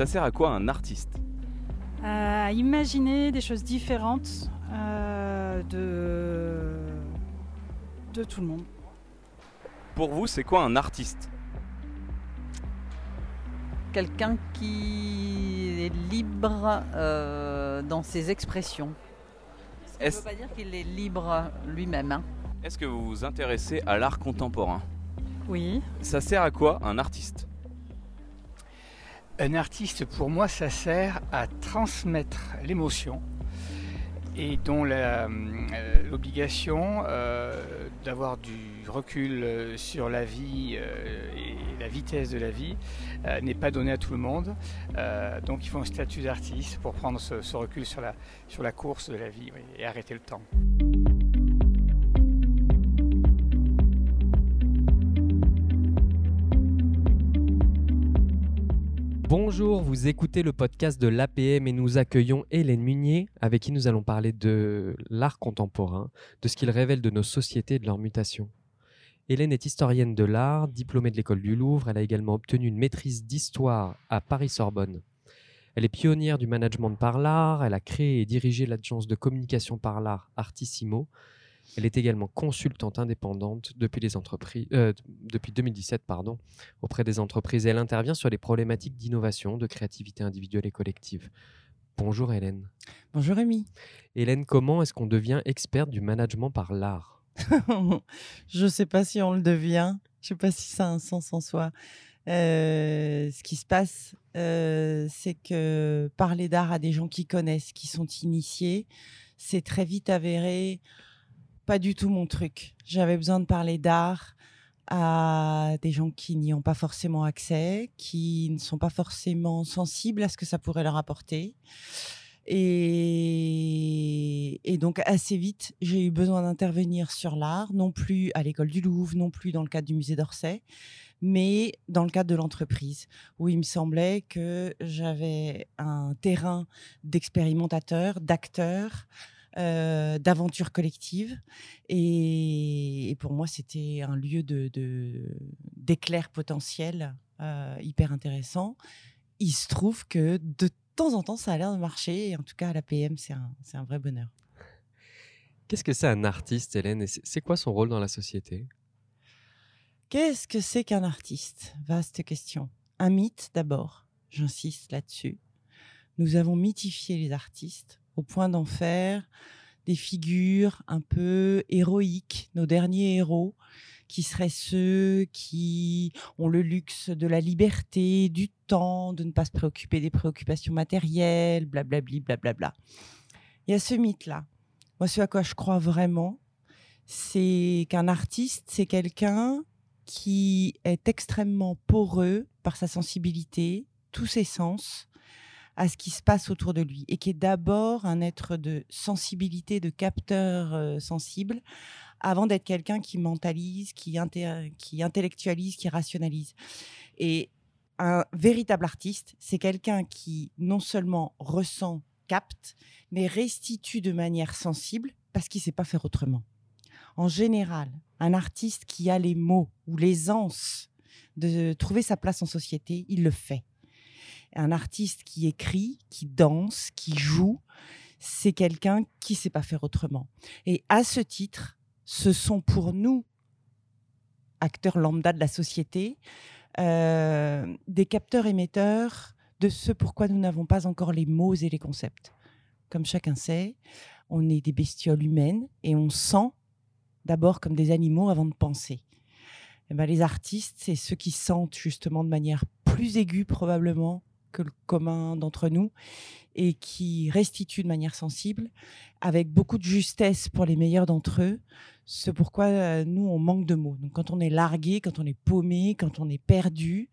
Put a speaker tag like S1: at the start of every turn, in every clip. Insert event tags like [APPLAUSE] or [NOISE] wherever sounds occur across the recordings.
S1: Ça sert à quoi un artiste
S2: À imaginer des choses différentes euh, de... de tout le monde.
S1: Pour vous, c'est quoi un artiste?
S3: Quelqu'un qui est libre euh, dans ses expressions. Ça ne veut pas dire qu'il est libre lui-même. hein.
S1: Est-ce que vous vous intéressez à l'art contemporain?
S2: Oui.
S1: Ça sert à quoi un artiste?
S4: Un artiste, pour moi, ça sert à transmettre l'émotion et dont euh, l'obligation euh, d'avoir du recul euh, sur la vie et la vitesse de la vie n'est pas donnée à tout le monde. Donc il faut un statut d'artiste pour prendre ce, recul sur la, sur la course de la vie et arrêter le temps.
S5: Bonjour, vous écoutez le podcast de l'APM et nous accueillons Hélène Munier avec qui nous allons parler de l'art contemporain, de ce qu'il révèle de nos sociétés et de leur mutation. Hélène est historienne de l'art, diplômée de l'école du Louvre, elle a également obtenu une maîtrise d'histoire à Paris-Sorbonne. Elle est pionnière du management par l'art, elle a créé et dirigé l'agence de communication par l'art Artissimo. Elle est également consultante indépendante depuis, les entreprises, euh, depuis 2017 pardon, auprès des entreprises. Elle intervient sur les problématiques d'innovation, de créativité individuelle et collective. Bonjour Hélène.
S6: Bonjour Rémi.
S5: Hélène, comment est-ce qu'on devient experte du management par l'art? [LAUGHS]
S6: Je ne sais pas si on le devient. Je ne sais pas si ça a un sens en soi. Euh, ce qui se passe, euh, c'est que parler d'art à des gens qui connaissent, qui sont initiés, c'est très vite avéré pas du tout mon truc. J'avais besoin de parler d'art à des gens qui n'y ont pas forcément accès, qui ne sont pas forcément sensibles à ce que ça pourrait leur apporter. Et, et donc assez vite, j'ai eu besoin d'intervenir sur l'art, non plus à l'école du Louvre, non plus dans le cadre du musée d'Orsay, mais dans le cadre de l'entreprise, où il me semblait que j'avais un terrain d'expérimentateur, d'acteur, euh, d'aventure collective. Et, et pour moi, c'était un lieu de, de- d'éclair potentiel euh, hyper intéressant. Il se trouve que de temps en temps, ça a l'air de marcher. Et en tout cas, à la PM, c'est un, un vrai bonheur.
S5: Qu'est-ce que c'est un artiste, Hélène? Et c'est quoi son rôle dans la société?
S6: Qu'est-ce que c'est qu'un artiste? Vaste question. Un mythe d'abord, j'insiste là-dessus. Nous avons mythifié les artistes au point d'en faire des figures un peu héroïques, nos derniers héros, qui seraient ceux qui ont le luxe de la liberté, du temps, de ne pas se préoccuper des préoccupations matérielles, blablabli, blablabla. Il y a ce mythe-là. Moi, ce à quoi je crois vraiment, c'est qu'un artiste, c'est quelqu'un qui est extrêmement poreux par sa sensibilité, tous ses sens, à ce qui se passe autour de lui, et qui est d'abord un être de sensibilité, de capteur euh, sensible, avant d'être quelqu'un qui mentalise, qui, qui intellectualise, qui rationalise. Et un véritable artiste, c'est quelqu'un qui non seulement ressent, capte, mais restitue de manière sensible parce qu'il ne sait pas faire autrement. En général, un artiste qui a les mots ou l'aisance de trouver sa place en société, il le fait. Un artiste qui écrit, qui danse, qui joue, c'est quelqu'un qui ne sait pas faire autrement. Et à ce titre, ce sont pour nous, acteurs lambda de la société, euh, des capteurs émetteurs de ce pourquoi nous n'avons pas encore les mots et les concepts. Comme chacun sait, on est des bestioles humaines et on sent d'abord comme des animaux avant de penser. Eh ben, les artistes, c'est ceux qui sentent justement de manière plus aiguë probablement que le commun d'entre nous et qui restituent de manière sensible, avec beaucoup de justesse pour les meilleurs d'entre eux, ce pourquoi euh, nous, on manque de mots. Donc quand on est largué, quand on est paumé, quand on est perdu,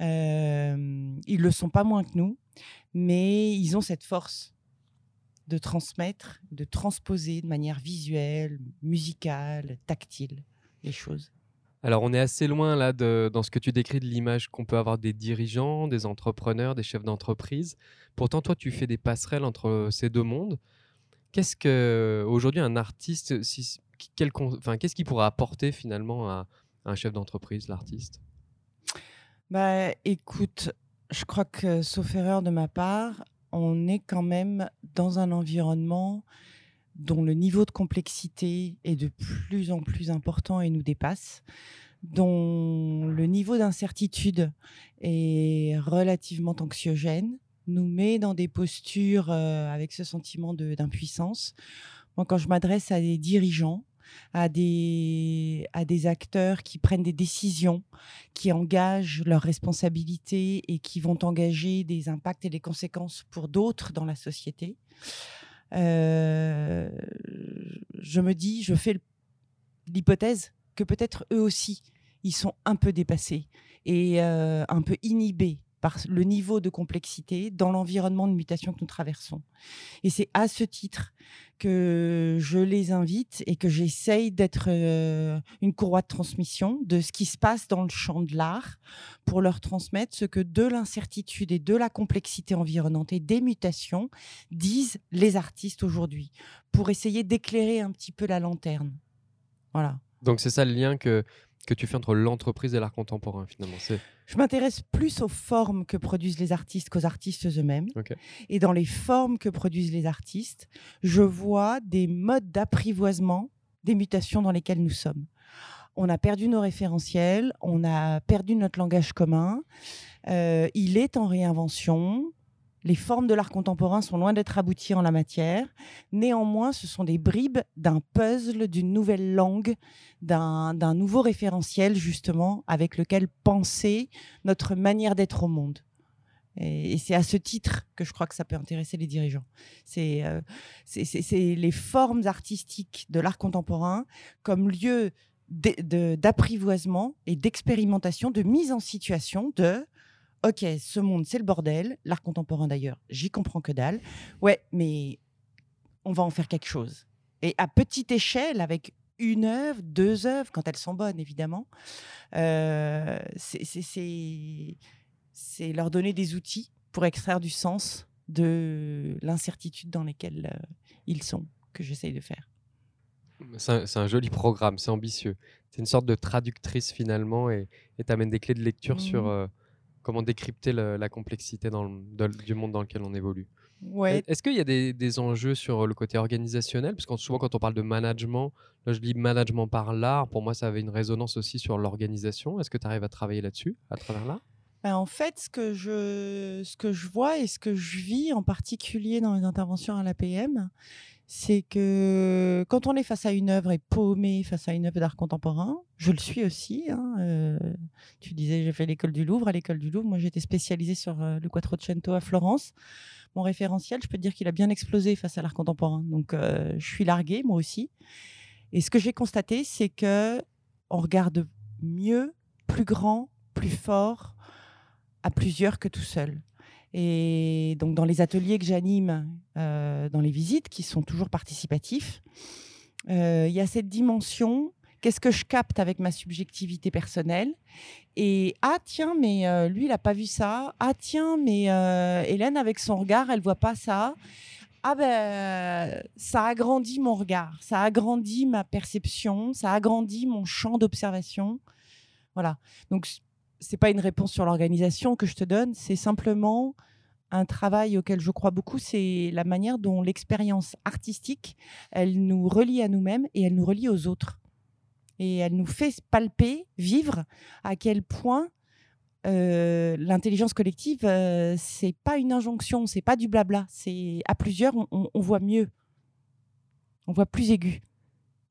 S6: euh, ils le sont pas moins que nous, mais ils ont cette force de transmettre, de transposer de manière visuelle, musicale, tactile les choses.
S5: Alors on est assez loin là dans ce que tu décris de l'image qu'on peut avoir des dirigeants, des entrepreneurs, des chefs d'entreprise. Pourtant toi tu fais des passerelles entre ces deux mondes. Qu'est-ce que aujourd'hui un artiste, enfin, qu'est-ce qu'il pourrait apporter finalement à, à un chef d'entreprise, l'artiste?
S6: Bah, écoute, je crois que, sauf erreur de ma part, on est quand même dans un environnement dont le niveau de complexité est de plus en plus important et nous dépasse, dont le niveau d'incertitude est relativement anxiogène, nous met dans des postures euh, avec ce sentiment d'impuissance. Moi, quand je m'adresse à des dirigeants, à des, à des acteurs qui prennent des décisions, qui engagent leurs responsabilités et qui vont engager des impacts et des conséquences pour d'autres dans la société. Euh, je me dis, je fais l'hypothèse que peut-être eux aussi, ils sont un peu dépassés et euh, un peu inhibés par le niveau de complexité dans l'environnement de mutation que nous traversons. Et c'est à ce titre que je les invite et que j'essaye d'être euh, une courroie de transmission de ce qui se passe dans le champ de l'art pour leur transmettre ce que de l'incertitude et de la complexité environnante et des mutations disent les artistes aujourd'hui pour essayer d'éclairer un petit peu la lanterne. Voilà.
S5: Donc c'est ça le lien que que tu fais entre l'entreprise et l'art contemporain finalement
S6: Je m'intéresse plus aux formes que produisent les artistes qu'aux artistes eux-mêmes. Et dans les formes que produisent les artistes, je vois des modes d'apprivoisement des mutations dans lesquelles nous sommes. On a perdu nos référentiels, on a perdu notre langage commun. Euh, il est en réinvention les formes de l'art contemporain sont loin d'être abouties en la matière. Néanmoins, ce sont des bribes d'un puzzle, d'une nouvelle langue, d'un nouveau référentiel, justement, avec lequel penser notre manière d'être au monde. Et, c'est à ce titre que je crois que ça peut intéresser les dirigeants. C'est euh, les formes artistiques de l'art contemporain comme lieu d'apprivoisement et d'expérimentation, de mise en situation de ok, ce monde, c'est le bordel. L'art contemporain, d'ailleurs, j'y comprends que dalle. Ouais, mais on va en faire quelque chose. Et à petite échelle, avec une œuvre, deux œuvres, quand elles sont bonnes, évidemment, euh, c'est leur donner des outils pour extraire du sens de l'incertitude dans laquelle euh, ils sont, que j'essaye de faire.
S5: C'est un, joli programme, c'est ambitieux. C'est une sorte de traductrice finalement et tu amènes des clés de lecture sur... Mmh. Euh, comment décrypter la complexité dans du monde dans lequel on évolue.
S6: Ouais.
S5: Est-ce qu'il y a des, enjeux sur le côté organisationnel? Parce que souvent, quand on parle de management, là, je dis management par l'art. Pour moi, ça avait une résonance aussi sur l'organisation. Est-ce que tu arrives à travailler là-dessus, à travers l'art?
S6: Ben, en fait, ce que, je, ce que je vois et ce que je vis en particulier dans les interventions à l'APM, c'est que quand on est face à une œuvre et paumé face à une œuvre d'art contemporain, je le suis aussi. Hein, euh, tu disais, j'ai fait l'école du Louvre. À l'école du Louvre, moi, j'étais spécialisée sur euh, le Quattrocento à Florence. Mon référentiel, je peux te dire qu'il a bien explosé face à l'art contemporain. Donc, euh, je suis larguée, moi aussi. Et ce que j'ai constaté, c'est que on regarde mieux, plus grand, plus fort, à plusieurs que tout seul. Et donc, dans les ateliers que j'anime, euh, dans les visites, qui sont toujours participatifs, euh, il y a cette dimension qu'est-ce que je capte avec ma subjectivité personnelle? Et ah tiens, mais euh, lui, il n'a pas vu ça. Ah tiens, mais Hélène, avec son regard, elle voit pas ça. Ah ben, ça agrandit mon regard, ça agrandit ma perception, ça agrandit mon champ d'observation. Voilà. Donc, c'est pas une réponse sur l'organisation que je te donne, c'est simplement un travail auquel je crois beaucoup, c'est la manière dont l'expérience artistique, elle nous relie à nous-mêmes et elle nous relie aux autres. Et elle nous fait palper, vivre à quel point euh, l'intelligence collective, euh, c'est pas une injonction, c'est pas du blabla. C'est à plusieurs, on, on, voit mieux, on voit plus aigu.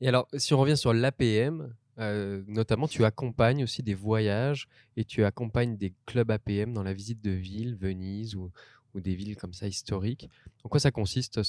S5: Et alors, si on revient sur l'APM, euh, notamment, tu accompagnes aussi des voyages et tu accompagnes des clubs APM dans la visite de villes, Venise ou, des villes comme ça historiques. En quoi ça consiste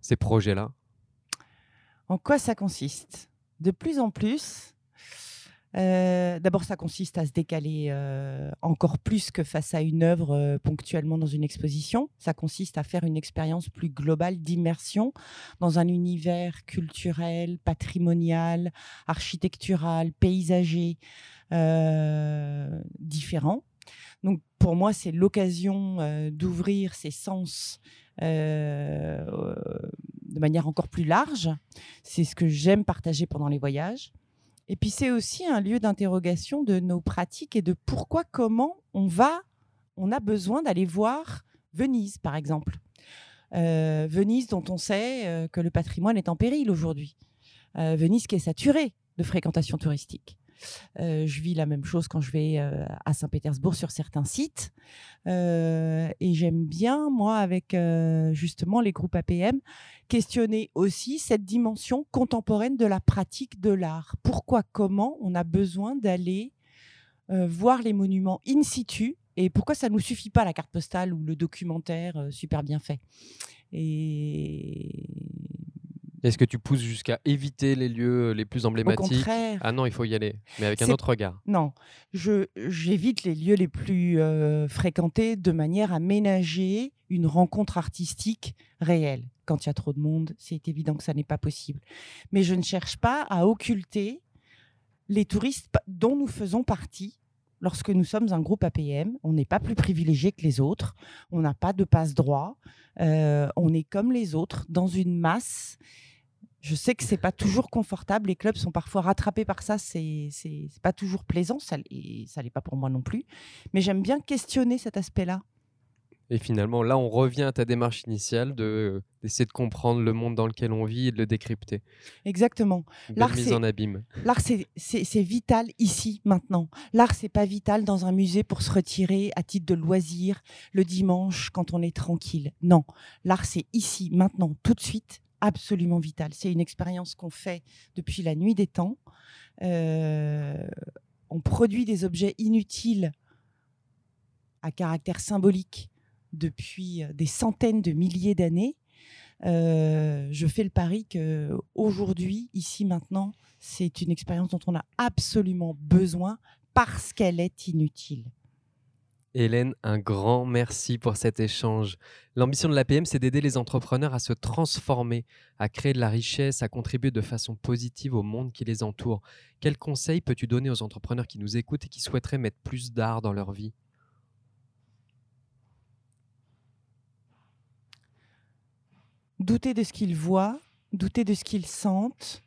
S5: ces projets-là?
S6: En quoi ça consiste? De plus en plus, euh, d'abord, ça consiste à se décaler euh, encore plus que face à une œuvre euh, ponctuellement dans une exposition. Ça consiste à faire une expérience plus globale d'immersion dans un univers culturel, patrimonial, architectural, paysager différent. Donc, pour moi, c'est l'occasion d'ouvrir ses sens de manière encore plus large. C'est ce que j'aime partager pendant les voyages. Et puis c'est aussi un lieu d'interrogation de nos pratiques et de pourquoi, comment on va on a besoin d'aller voir Venise, par exemple. Euh, Venise, dont on sait euh, que le patrimoine est en péril aujourd'hui. Euh, Venise qui est saturée de fréquentation touristique. Euh, je vis la même chose quand je vais euh, à Saint-Pétersbourg sur certains sites. Euh, et j'aime bien, moi, avec justement les groupes APM, questionner aussi cette dimension contemporaine de la pratique de l'art. Pourquoi, comment on a besoin d'aller voir les monuments in situ et pourquoi ça ne nous suffit pas la carte postale ou le documentaire super bien fait.
S5: Est-ce que tu pousses jusqu'à éviter les lieux les plus
S6: au
S5: emblématiques
S6: contraire,
S5: Ah non, il faut y aller, mais avec un autre regard.
S6: Non, je j'évite les lieux les plus euh, fréquentés de manière à ménager une rencontre artistique réelle. Quand il y a trop de monde, c'est évident que ça n'est pas possible. Mais je ne cherche pas à occulter les touristes dont nous faisons partie. Lorsque nous sommes un groupe APM, on n'est pas plus privilégié que les autres, on n'a pas de passe-droit, euh, on est comme les autres dans une masse. Je sais que c'est pas toujours confortable, les clubs sont parfois rattrapés par ça, c'est pas toujours plaisant, ça, et ça l'est pas pour moi non plus. Mais j'aime bien questionner cet aspect-là.
S5: Et finalement, là, on revient à ta démarche initiale de d'essayer de comprendre le monde dans lequel on vit et de le décrypter.
S6: Exactement. L'art,
S5: mise
S6: c'est-
S5: en abîme.
S6: L'art, c'est vital ici, maintenant. L'art, c'est pas vital dans un musée pour se retirer à titre de loisir le dimanche quand on est tranquille. Non, l'art, c'est ici, maintenant, tout de suite, absolument vital. C'est une expérience qu'on fait depuis la nuit des temps. Euh, on produit des objets inutiles à caractère symbolique depuis euh, des centaines de milliers d'années. Euh, je fais le pari que aujourd'hui, ici, maintenant, c'est une expérience dont on a absolument besoin parce qu'elle est inutile.
S5: Hélène, un grand merci pour cet échange. L'ambition de l'APM, c'est d'aider les entrepreneurs à se transformer, à créer de la richesse, à contribuer de façon positive au monde qui les entoure. Quels conseils peux-tu donner aux entrepreneurs qui nous écoutent et qui souhaiteraient mettre plus d'art dans leur vie?
S6: Douter de ce qu'ils voient, douter de ce qu'ils sentent,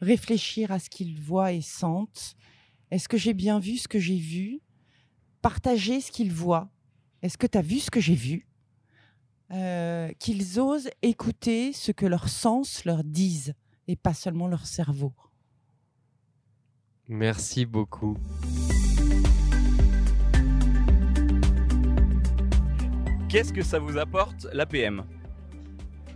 S6: réfléchir à ce qu'ils voient et sentent. Est-ce que j'ai bien vu ce que j'ai vu? Partager ce qu'ils voient. Est-ce que tu as vu ce que j'ai vu? Euh, Qu'ils osent écouter ce que leurs sens leur disent et pas seulement leur cerveau.
S5: Merci beaucoup.
S1: Qu'est-ce que ça vous apporte l'APM?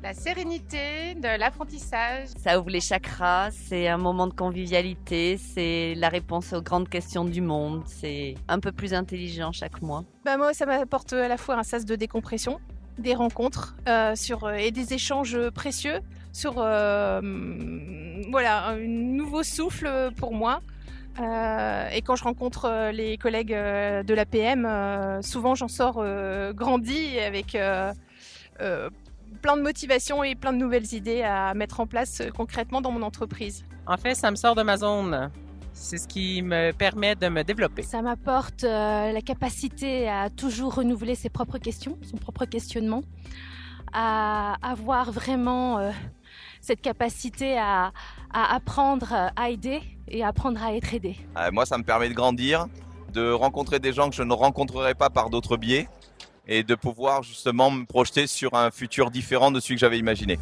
S7: La sérénité de l'apprentissage.
S3: Ça ouvre les chakras, c'est un moment de convivialité, c'est la réponse aux grandes questions du monde, c'est un peu plus intelligent chaque mois.
S7: Bah moi, ça m'apporte à la fois un sas de décompression, des rencontres euh, sur, et des échanges précieux sur euh, voilà, un nouveau souffle pour moi. Euh, et quand je rencontre euh, les collègues euh, de l'APM, euh, souvent j'en sors euh, grandi avec euh, euh, plein de motivation et plein de nouvelles idées à mettre en place euh, concrètement dans mon entreprise.
S8: En fait, ça me sort de ma zone. C'est ce qui me permet de me développer.
S9: Ça m'apporte euh, la capacité à toujours renouveler ses propres questions, son propre questionnement, à avoir vraiment euh, cette capacité à, à apprendre à aider et apprendre à être aidé.
S10: Euh, moi, ça me permet de grandir, de rencontrer des gens que je ne rencontrerai pas par d'autres biais et de pouvoir justement me projeter sur un futur différent de celui que j'avais imaginé.